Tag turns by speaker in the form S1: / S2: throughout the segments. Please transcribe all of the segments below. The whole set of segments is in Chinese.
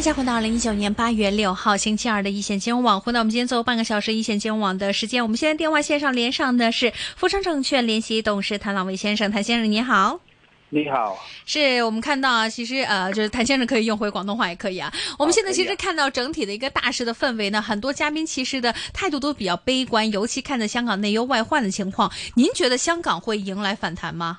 S1: 欢迎大家回到二零一九年八月六号星期二的一线金融网。回到我们今天最后半个小时一线金融网的时间，我们现在电话线上连上的是富昌证券联席董事谭朗威先生，谭先生你好。
S2: 你好，
S1: 是我们看到啊，其实呃，就是谭先生可以用回广东话也可以啊。我们现在其实看到整体的一个大势的氛围呢，很多嘉宾其实的态度都比较悲观，尤其看着香港内忧外患的情况，您觉得香港会迎来反弹吗？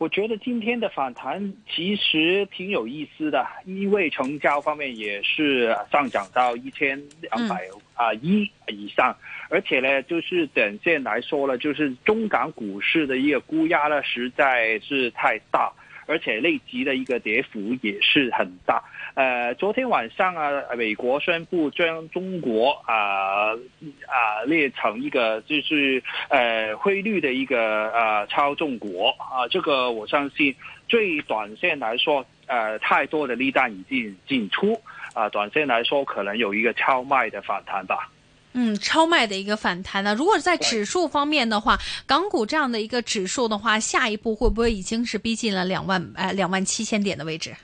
S2: 我觉得今天的反弹其实挺有意思的，因为成交方面也是上涨到一千两百啊一以上，而且呢，就是短线来说呢，就是中港股市的一个估压呢实在是太大。而且累积的一个跌幅也是很大。呃，昨天晚上啊，美国宣布将中国啊啊列成一个就是呃汇率的一个呃操纵国啊，这个我相信最短线来说，呃，太多的利淡已经进出啊，短线来说可能有一个超卖的反弹吧。
S1: 嗯，超卖的一个反弹呢。如果在指数方面的话，港股这样的一个指数的话，下一步会不会已经是逼近了两万呃两万七千点的位置？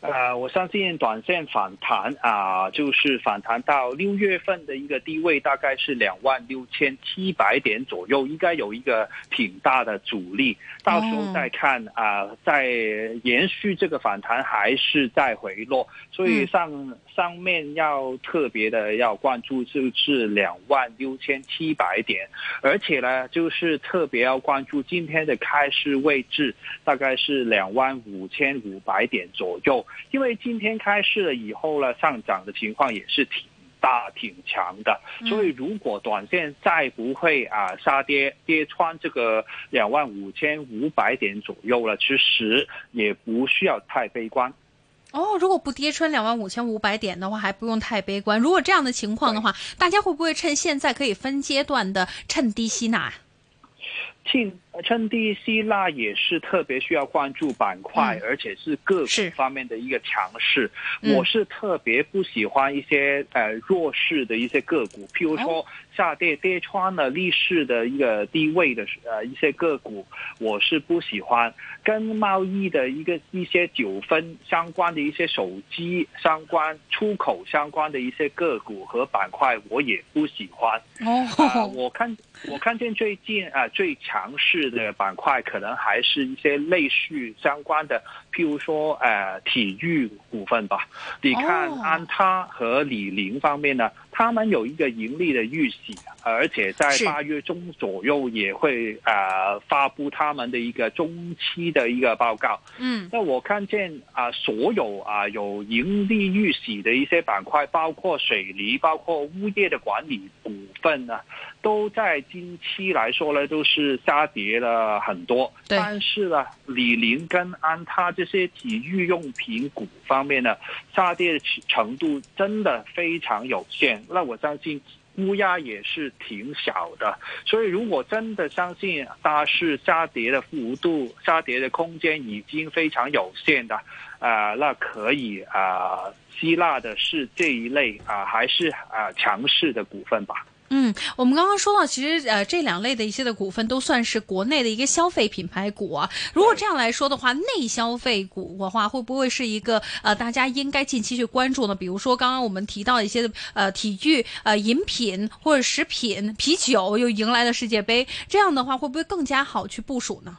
S2: 呃，我相信短线反弹啊，就是反弹到六月份的一个低位，大概是两万六千七百点左右，应该有一个挺大的阻力。到时候再看啊，再延续这个反弹还是再回落，所以上上面要特别的要关注就是两万六千七百点，而且呢，就是特别要关注今天的开市位置，大概是两万五千五百点左右。因为今天开市了以后呢，上涨的情况也是挺大、挺强的，所以如果短线再不会啊杀跌跌穿这个两万五千五百点左右了，其实也不需要太悲观。
S1: 哦，如果不跌穿两万五千五百点的话，还不用太悲观。如果这样的情况的话，大家会不会趁现在可以分阶段的趁低吸纳？
S2: 趁趁低吸纳也是特别需要关注板块，而且是个股方面的一个强势。我是特别不喜欢一些呃弱势的一些个股，譬如说下跌跌穿了历史的一个低位的呃一些个股，我是不喜欢。跟贸易的一个一些纠纷相关的一些手机相关、出口相关的一些个股和板块，我也不喜欢。哦，我看我看见最近啊最强势的板块，可能还是一些类似相关的，譬如说呃体育股份吧。你看安踏和李宁方面呢？他们有一个盈利的预喜，而且在八月中左右也会呃发布他们的一个中期的一个报告。嗯，那我看见啊，所有啊有盈利预喜的一些板块，包括水泥、包括物业的管理股份呢，都在近期来说呢都是下跌了很多。但是呢，李宁跟安踏这些体育用品股方面呢，下跌的程度真的非常有限。那我相信乌鸦也是挺小的，所以如果真的相信大市下跌的幅度、下跌的空间已经非常有限的，啊，那可以啊，吸纳的是这一类啊，还是啊强势的股份吧。
S1: 嗯，我们刚刚说到，其实呃，这两类的一些的股份都算是国内的一个消费品牌股啊。如果这样来说的话，内消费股的话，会不会是一个呃，大家应该近期去关注呢？比如说刚刚我们提到一些呃体育呃饮品或者食品、啤酒又迎来了世界杯，这样的话会不会更加好去部署呢？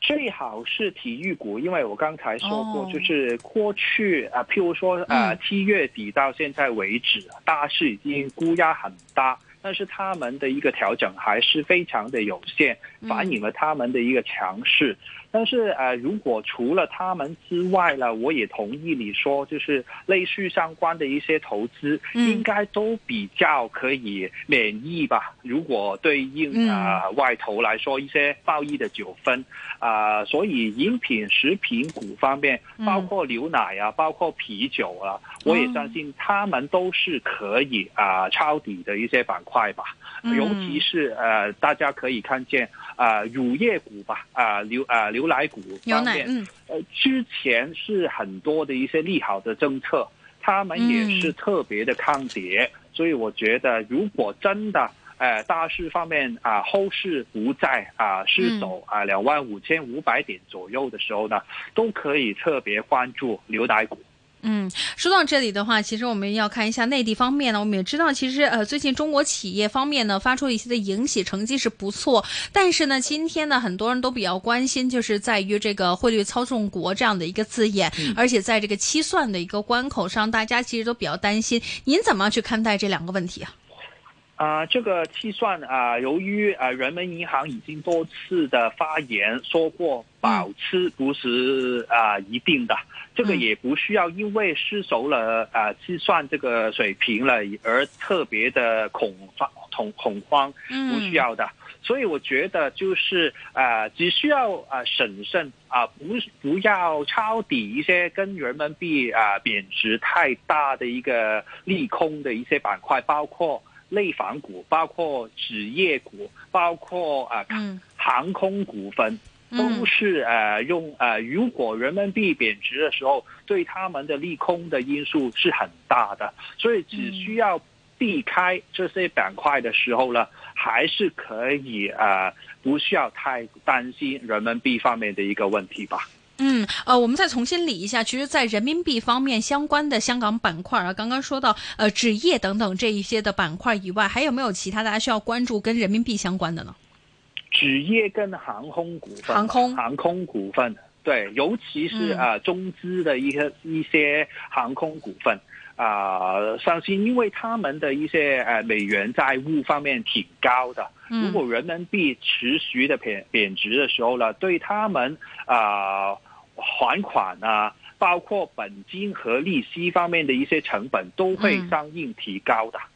S2: 最好是体育股，因为我刚才说过，就是过去啊，譬如说呃七月底到现在为止，大市已经估压很大。但是他们的一个调整还是非常的有限，反映了他们的一个强势。但是呃，如果除了他们之外呢，我也同意你说，就是类似相关的一些投资，应该都比较可以免疫吧。如果对应啊外投来说，一些贸易的纠纷啊，所以饮品、食品股方面，包括牛奶啊，包括啤酒啊，我也相信他们都是可以啊抄底的一些板块吧。尤其是呃，大家可以看见。啊，乳业股吧，啊牛啊牛奶股方面，呃，之前是很多的一些利好的政策，他们也是特别的抗跌，所以我觉得，如果真的，呃，大市方面啊，后市不在啊失守啊两万五千五百点左右的时候呢，都可以特别关注牛奶股。
S1: 嗯，说到这里的话，其实我们要看一下内地方面呢。我们也知道，其实呃，最近中国企业方面呢发出一些的盈喜成绩是不错，但是呢，今天呢，很多人都比较关心，就是在于这个汇率操纵国这样的一个字眼，而且在这个期算的一个关口上，大家其实都比较担心。您怎么去看待这两个问题啊？
S2: 啊，这个计算啊，由于啊，人民银行已经多次的发言说过，保持不是啊一定的，这个也不需要因为失守了啊计算这个水平了而特别的恐慌恐恐慌，不需要的。所以我觉得就是啊，只需要啊审慎啊，不不要抄底一些跟人民币啊贬值太大的一个利空的一些板块，包括。内房股，包括纸业股，包括啊航空股份，都是呃用呃，如果人民币贬值的时候，对他们的利空的因素是很大的，所以只需要避开这些板块的时候呢，还是可以呃，不需要太担心人民币方面的一个问题吧。
S1: 嗯，呃，我们再重新理一下，其实，在人民币方面相关的香港板块啊，刚刚说到呃纸业等等这一些的板块以外，还有没有其他大家需要关注跟人民币相关的呢？
S2: 纸业跟航空股份，
S1: 航空
S2: 航空股份，对，尤其是啊中资的一些一些航空股份啊，相信因为他们的一些呃美元债务方面挺高的，如果人民币持续的贬贬值的时候呢，对他们啊。还款啊，包括本金和利息方面的一些成本都会相应提高的。
S1: 嗯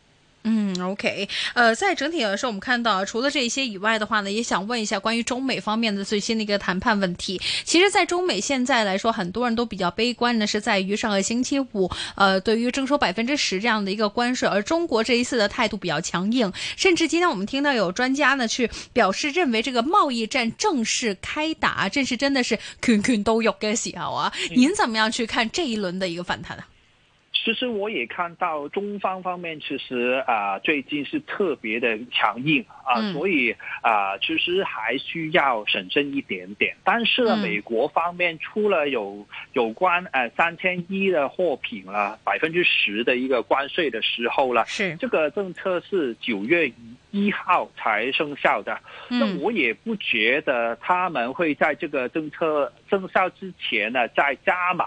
S1: ，OK，呃，在整体来说，我们看到除了这些以外的话呢，也想问一下关于中美方面的最新的一个谈判问题。其实，在中美现在来说，很多人都比较悲观的是在于上个星期五，呃，对于征收百分之十这样的一个关税，而中国这一次的态度比较强硬，甚至今天我们听到有专家呢去表示认为这个贸易战正式开打，这是真的是拳拳到肉嘅时候啊！您怎么样去看这一轮的一个反弹呢？
S2: 其实我也看到中方方面，其实啊最近是特别的强硬啊，所以啊其实还需要审慎一点点。但是呢，美国方面出了有有关呃三千一的货品了百分之十的一个关税的时候了，
S1: 是
S2: 这个政策是九月一号才生效的。那我也不觉得他们会在这个政策生效之前呢再加码。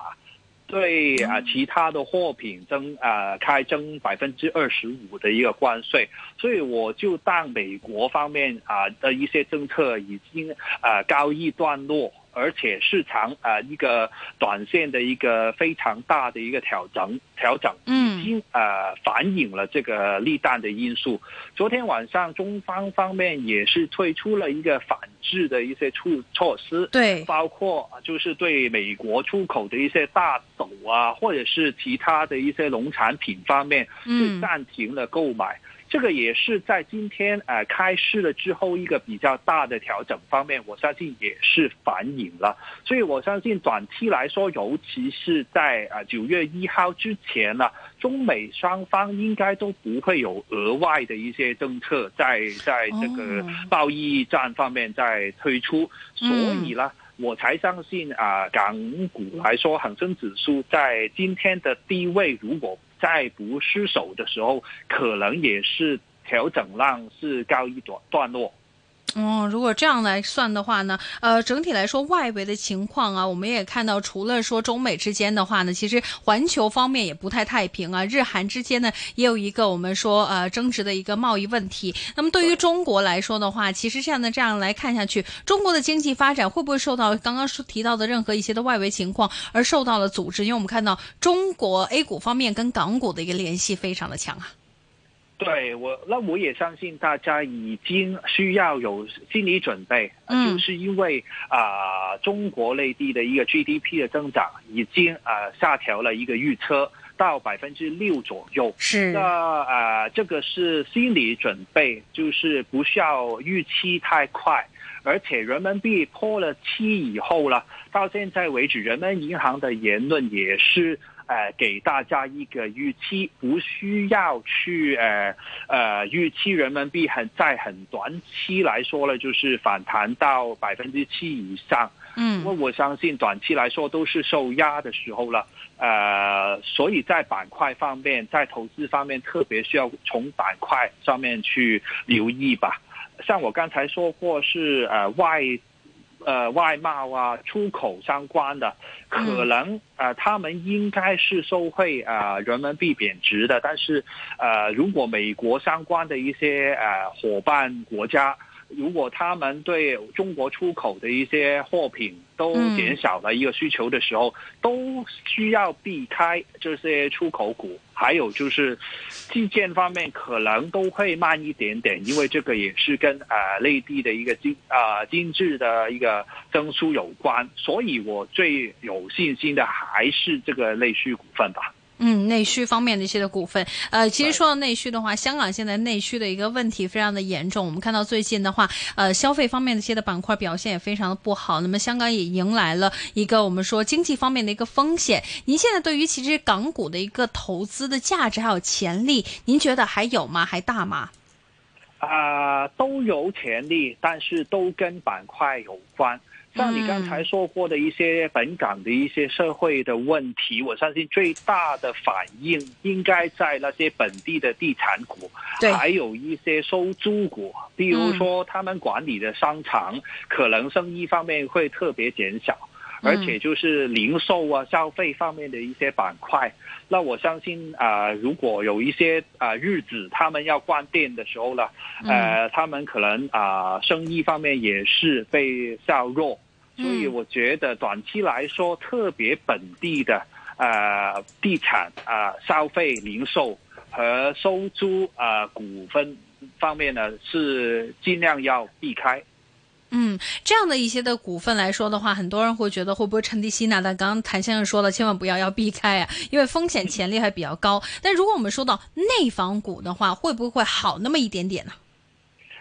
S2: 对啊，其他的货品增啊开征百分之二十五的一个关税，所以我就当美国方面啊的一些政策已经啊告一段落。而且市场啊，一个短线的一个非常大的一个调整，调整已经呃反映了这个利淡的因素。昨天晚上中方方面也是推出了一个反制的一些措措施，
S1: 对，
S2: 包括就是对美国出口的一些大豆啊，或者是其他的一些农产品方面，是暂停了购买。这个也是在今天呃开市了之后一个比较大的调整方面，我相信也是反映了。所以我相信短期来说，尤其是在啊九月一号之前呢，中美双方应该都不会有额外的一些政策在在这个贸易战方面在推出。所以呢，我才相信啊港股来说，恒生指数在今天的低位，如果在不失手的时候，可能也是调整浪是告一段段落。
S1: 嗯，如果这样来算的话呢，呃，整体来说外围的情况啊，我们也看到，除了说中美之间的话呢，其实环球方面也不太太平啊，日韩之间呢也有一个我们说呃争执的一个贸易问题。那么对于中国来说的话，其实现在这样来看下去，中国的经济发展会不会受到刚刚说提到的任何一些的外围情况而受到了阻滞？因为我们看到中国 A 股方面跟港股的一个联系非常的强啊。
S2: 对我，那我也相信大家已经需要有心理准备，就是因为啊，中国内地的一个 GDP 的增长已经啊下调了一个预测到百分之六左右。
S1: 是。
S2: 那啊，这个是心理准备，就是不需要预期太快，而且人民币破了七以后了，到现在为止，人民银行的言论也是。呃，给大家一个预期，不需要去呃呃预期人民币很在很短期来说呢，就是反弹到百分之七以上。
S1: 嗯，
S2: 因为我相信短期来说都是受压的时候了。呃，所以在板块方面，在投资方面，特别需要从板块上面去留意吧。像我刚才说过，是呃外。呃，外贸啊，出口相关的，可能呃，他们应该是受惠啊，人民币贬值的。但是，呃，如果美国相关的一些呃伙伴国家，如果他们对中国出口的一些货品都减少了一个需求的时候，都需要避开这些出口股。还有就是基建方面可能都会慢一点点，因为这个也是跟呃内地的一个经啊经济的一个增速有关。所以我最有信心的还是这个内需股份吧。
S1: 嗯，内需方面的一些的股份，呃，其实说到内需的话，香港现在内需的一个问题非常的严重。我们看到最近的话，呃，消费方面的一些的板块表现也非常的不好。那么香港也迎来了一个我们说经济方面的一个风险。您现在对于其实港股的一个投资的价值还有潜力，您觉得还有吗？还大吗？
S2: 啊，都有潜力，但是都跟板块有关。像你刚才说过的一些本港的一些社会的问题，我相信最大的反应应该在那些本地的地产股，还有一些收租股，比如说他们管理的商场，可能生意方面会特别减小，而且就是零售啊、消费方面的一些板块，那我相信啊，如果有一些啊日子他们要关店的时候呢，呃，他们可能啊生意方面也是被削弱。所以我觉得短期来说，特别本地的呃地产啊、消费、零售和收租啊股份方面呢，是尽量要避开。
S1: 嗯，这样的一些的股份来说的话，很多人会觉得会不会趁低吸纳？但刚刚谭先生说了，千万不要要避开啊，因为风险潜力还比较高。但如果我们说到内房股的话，会不会好那么一点点呢？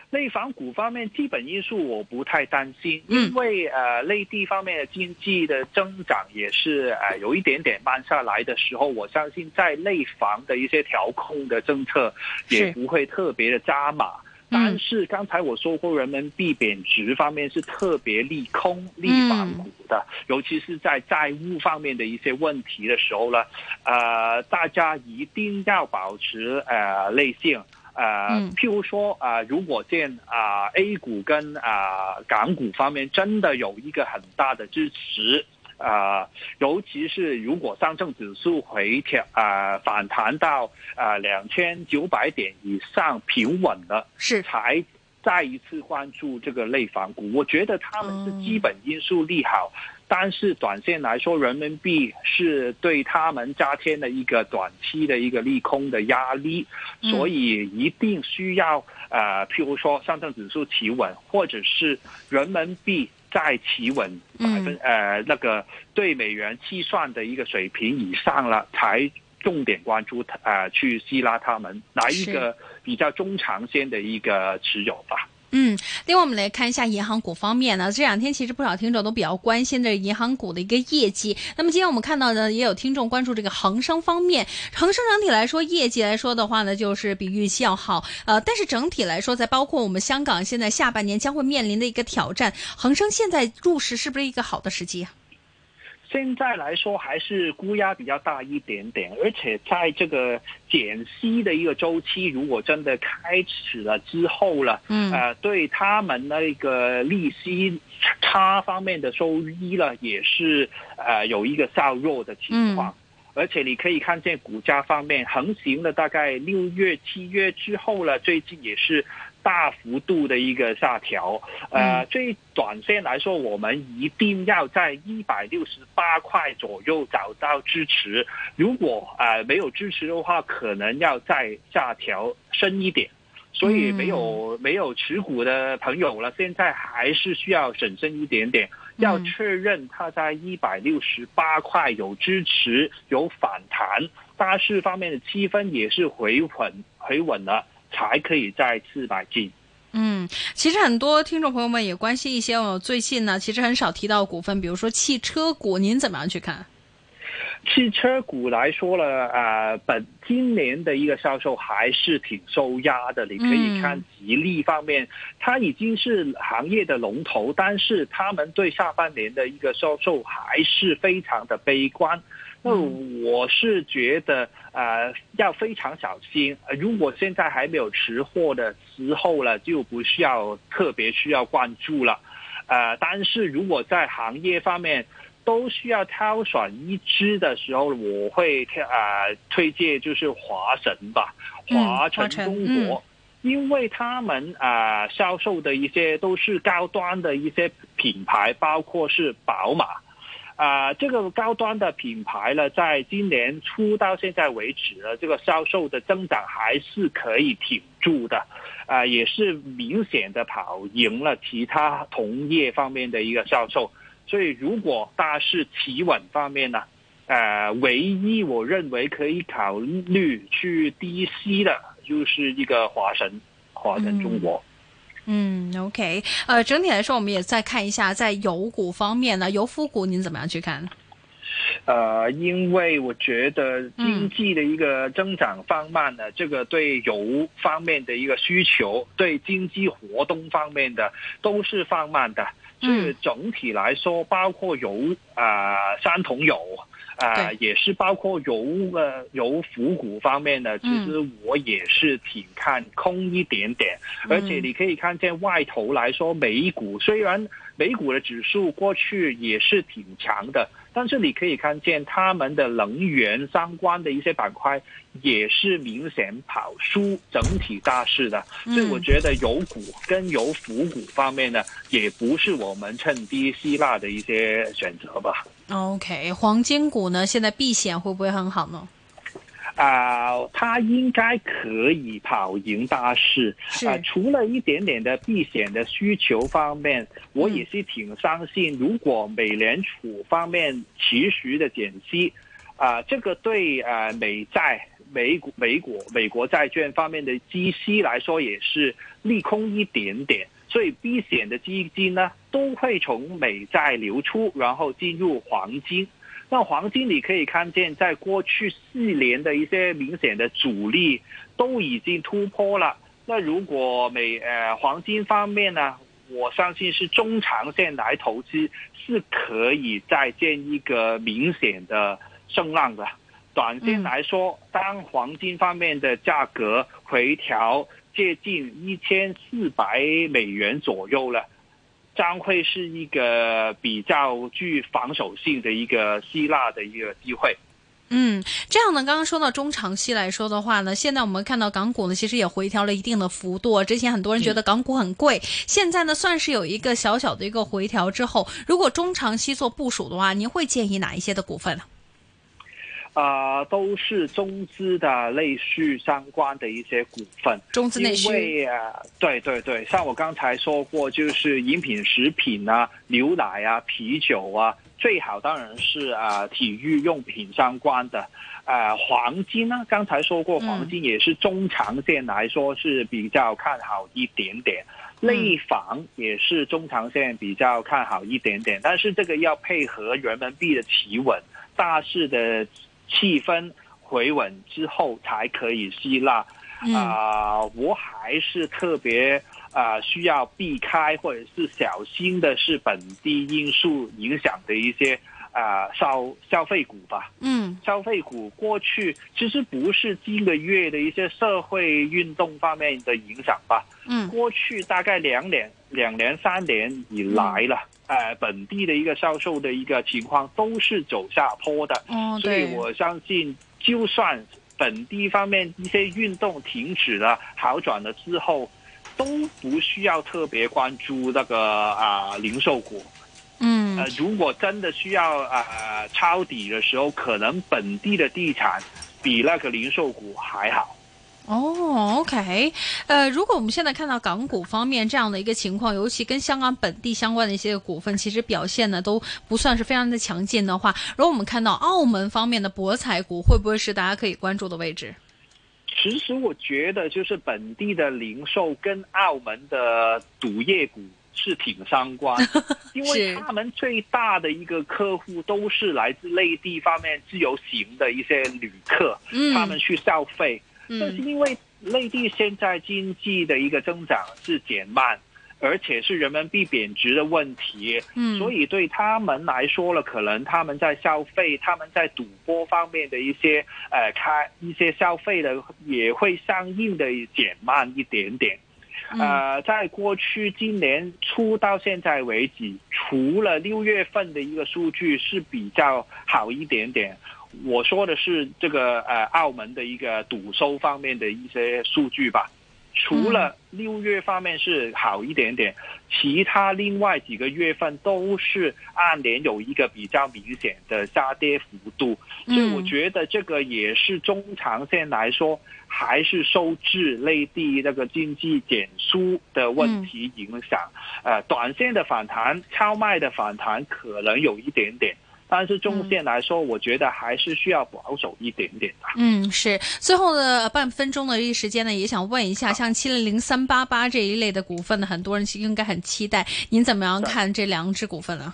S2: 内房股方面，基本因素我不太担心，因为呃，内地方面的经济的增长也是呃有一点点慢下来的时候，我相信在内房的一些调控的政策也不会特别的加码。但是刚才我说过，人民币贬值方面是特别利空利房股的，尤其是在债务方面的一些问题的时候呢，呃，大家一定要保持呃内性。呃，譬如说啊，如果见啊 A 股跟啊港股方面真的有一个很大的支持，啊，尤其是如果上证指数回调啊反弹到啊两千九百点以上平稳了，
S1: 是
S2: 才再一次关注这个内房股。我觉得他们是基本因素利好。但是短线来说，人民币是对他们加添了一个短期的一个利空的压力，所以一定需要呃，譬如说上证指数企稳，或者是人民币再企稳百分呃那个对美元计算的一个水平以上了，才重点关注呃去吸纳他们来一个比较中长线的一个持有吧。
S1: 嗯，另外我们来看一下银行股方面呢，这两天其实不少听众都比较关心的银行股的一个业绩。那么今天我们看到呢，也有听众关注这个恒生方面，恒生整体来说业绩来说的话呢，就是比预期要好。呃，但是整体来说，在包括我们香港现在下半年将会面临的一个挑战，恒生现在入市是不是一个好的时机啊？
S2: 现在来说还是估压比较大一点点，而且在这个减息的一个周期，如果真的开始了之后了，嗯，呃，对他们那个利息差方面的收益了，也是呃有一个较弱的情况。而且你可以看见股价方面横行了大概六月、七月之后了，最近也是大幅度的一个下调。呃，最短线来说，我们一定要在一百六十八块左右找到支持。如果呃没有支持的话，可能要再下调深一点。所以没有没有持股的朋友了，现在还是需要审慎一点点。要确认它在一百六十八块有支持有反弹，大市方面的气氛也是回稳回稳了，才可以再次买进。
S1: 嗯，其实很多听众朋友们也关心一些哦，最近呢其实很少提到股份，比如说汽车股，您怎么样去看？
S2: 汽车股来说了，呃，本今年的一个销售还是挺受压的。你可以看吉利方面，它已经是行业的龙头，但是他们对下半年的一个销售还是非常的悲观。那我是觉得，呃，要非常小心。如果现在还没有持货的时候了，就不需要特别需要关注了。呃，但是如果在行业方面，都需要挑选一支的时候，我会呃推荐就是华晨吧，华晨中国，因为他们啊销售的一些都是高端的一些品牌，包括是宝马啊这个高端的品牌呢，在今年初到现在为止呢，这个销售的增长还是可以挺住的啊，也是明显的跑赢了其他同业方面的一个销售。所以，如果大势企稳方面呢，呃，唯一我认为可以考虑去低吸的，就是一个华晨，华晨中国。
S1: ，OK，呃，整体来说，我们也再看一下，在油股方面呢，油服股您怎么样去看？
S2: 呃，因为我觉得经济的一个增长放慢呢，这个对油方面的一个需求，对经济活动方面的都是放慢的。所以整体来说，包括油啊，三桶油啊，也是包括油呃油服股方面的，其实我也是挺看空一点点。而且你可以看见外头来说，美股虽然美股的指数过去也是挺强的。但是你可以看见，他们的能源相关的一些板块也是明显跑输整体大势的，所以我觉得油股跟油服股方面呢，也不是我们趁低吸纳的一些选择吧。
S1: OK，黄金股呢，现在避险会不会很好呢？
S2: 啊，它应该可以跑赢大市啊！除了一点点的避险的需求方面，我也是挺相信，如果美联储方面持续的减息，啊，这个对呃美债、美股、美国、美国债券方面的基息来说也是利空一点点，所以避险的基金呢都会从美债流出，然后进入黄金。那黄金你可以看见，在过去四年的一些明显的阻力都已经突破了。那如果美呃黄金方面呢，我相信是中长线来投资是可以再见一个明显的升浪的。短线来说，当黄金方面的价格回调接近一千四百美元左右了。将会是一个比较具防守性的一个希腊的一个机会。
S1: 嗯，这样呢，刚刚说到中长期来说的话呢，现在我们看到港股呢，其实也回调了一定的幅度。之前很多人觉得港股很贵，现在呢，算是有一个小小的一个回调之后，如果中长期做部署的话，您会建议哪一些的股份呢？
S2: 啊，都是中资的内需相关的一些股份，
S1: 中资内需。
S2: 因为啊，对对对，像我刚才说过，就是饮品、食品啊、牛奶啊、啤酒啊，最好当然是啊体育用品相关的。啊，黄金呢，刚才说过，黄金也是中长线来说是比较看好一点点。内房也是中长线比较看好一点点，但是这个要配合人民币的企稳，大势的。气氛回稳之后才可以吸纳啊！我还是特别啊需要避开或者是小心的是本地因素影响的一些啊消消费股吧。
S1: 嗯，
S2: 消费股过去其实不是今个月的一些社会运动方面的影响吧。
S1: 嗯，
S2: 过去大概两年、两年、三年以来了，呃，本地的一个销售的一个情况都是走下坡的。
S1: 哦，
S2: 所以我相信，就算本地方面一些运动停止了、好转了之后，都不需要特别关注那个啊零售股。
S1: 嗯，
S2: 呃，如果真的需要啊、呃、抄底的时候，可能本地的地产比那个零售股还好。
S1: 哦，OK，呃，如果我们现在看到港股方面这样的一个情况，尤其跟香港本地相关的一些股份，其实表现呢都不算是非常的强劲的话，如果我们看到澳门方面的博彩股，会不会是大家可以关注的位置？
S2: 其实我觉得，就是本地的零售跟澳门的赌业股是挺相关，因为他们最大的一个客户都是来自内地方面自由行的一些旅客，
S1: 嗯、
S2: 他们去消费。
S1: 嗯、
S2: 但是因为内地现在经济的一个增长是减慢，而且是人民币贬值的问题，
S1: 嗯，
S2: 所以对他们来说了，可能他们在消费、他们在赌博方面的一些呃开一些消费的也会相应的减慢一点点。呃，在过去今年初到现在为止，除了六月份的一个数据是比较好一点点。我说的是这个呃澳门的一个赌收方面的一些数据吧，除了六月方面是好一点点，其他另外几个月份都是按年有一个比较明显的下跌幅度，所以我觉得这个也是中长线来说还是受制内地那个经济减速的问题影响，呃，短线的反弹、超卖的反弹可能有一点点。但是中线来说，我觉得还是需要保守一点点的。
S1: 嗯，是。最后的半分钟的一时间呢，也想问一下，像七零零三八八这一类的股份呢，很多人应该很期待。您怎么样看这两只股份呢？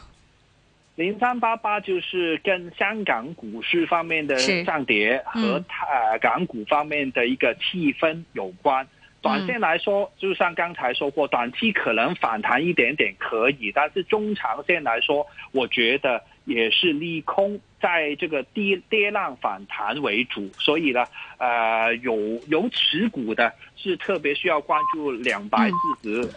S2: 零三八八就是跟香港股市方面的涨跌和呃港股方面的一个气氛有关。短线来说，就像刚才说过，短期可能反弹一点点可以，但是中长线来说，我觉得也是利空，在这个跌跌浪反弹为主，所以呢，呃，有有持股的是特别需要关注两百四十